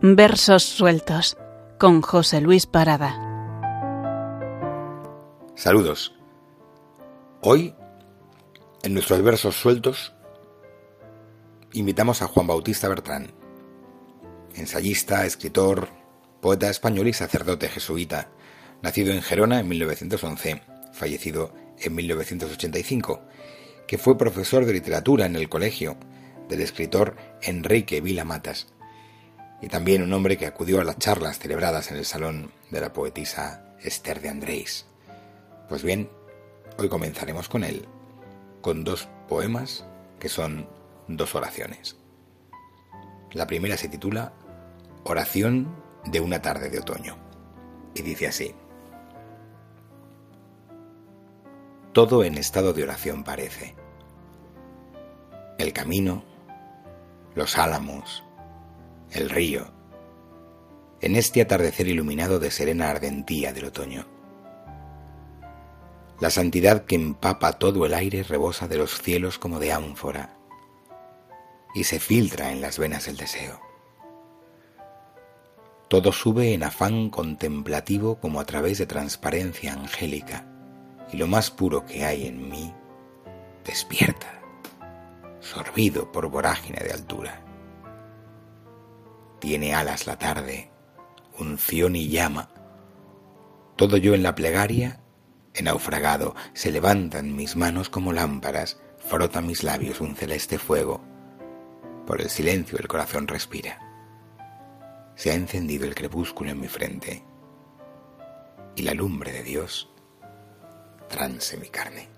Versos sueltos con José Luis Parada. Saludos. Hoy, en nuestros versos sueltos, invitamos a Juan Bautista Bertrán, ensayista, escritor, poeta español y sacerdote jesuita, nacido en Gerona en 1911, fallecido en 1985, que fue profesor de literatura en el colegio del escritor Enrique Vila Matas, y también un hombre que acudió a las charlas celebradas en el salón de la poetisa Esther de Andrés. Pues bien, hoy comenzaremos con él, con dos poemas que son dos oraciones. La primera se titula Oración de una tarde de otoño y dice así. Todo en estado de oración parece. El camino, los álamos, el río, en este atardecer iluminado de serena ardentía del otoño. La santidad que empapa todo el aire rebosa de los cielos como de ánfora y se filtra en las venas el deseo. Todo sube en afán contemplativo como a través de transparencia angélica y lo más puro que hay en mí despierta, sorbido por vorágine de altura. Tiene alas la tarde, unción y llama. Todo yo en la plegaria, he naufragado, se levantan mis manos como lámparas, frota mis labios un celeste fuego. Por el silencio el corazón respira. Se ha encendido el crepúsculo en mi frente y la lumbre de Dios transe mi carne.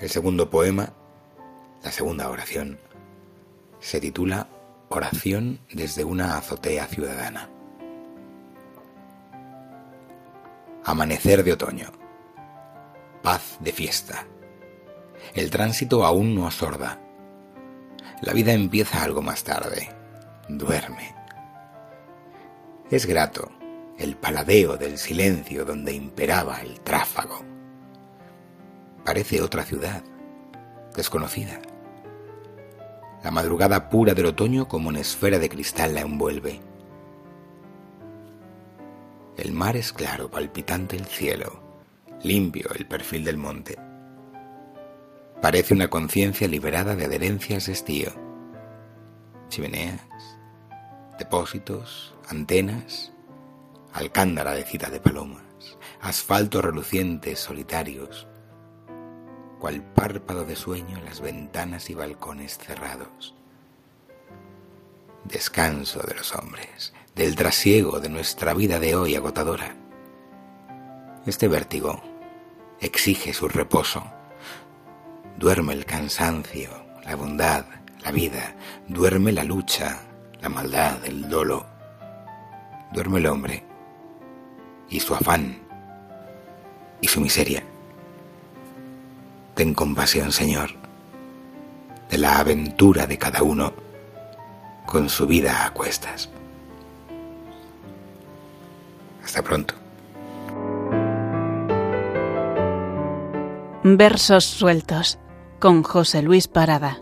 El segundo poema, la segunda oración, se titula Oración desde una azotea ciudadana. Amanecer de otoño. Paz de fiesta. El tránsito aún no asorda. La vida empieza algo más tarde. Duerme. Es grato el paladeo del silencio donde imperaba el tráfago. Parece otra ciudad, desconocida la madrugada pura del otoño como en esfera de cristal la envuelve. El mar es claro, palpitante el cielo, limpio el perfil del monte. Parece una conciencia liberada de adherencias de estío. Chimeneas, depósitos, antenas, alcándara de cita de palomas, asfaltos relucientes solitarios, cual párpado de sueño en las ventanas y balcones cerrados. Descanso de los hombres, del trasiego de nuestra vida de hoy agotadora. Este vértigo exige su reposo. Duerme el cansancio, la bondad, la vida, duerme la lucha, la maldad, el dolo. Duerme el hombre y su afán y su miseria. Ten compasión, Señor, de la aventura de cada uno con su vida a cuestas. Hasta pronto. Versos sueltos con José Luis Parada.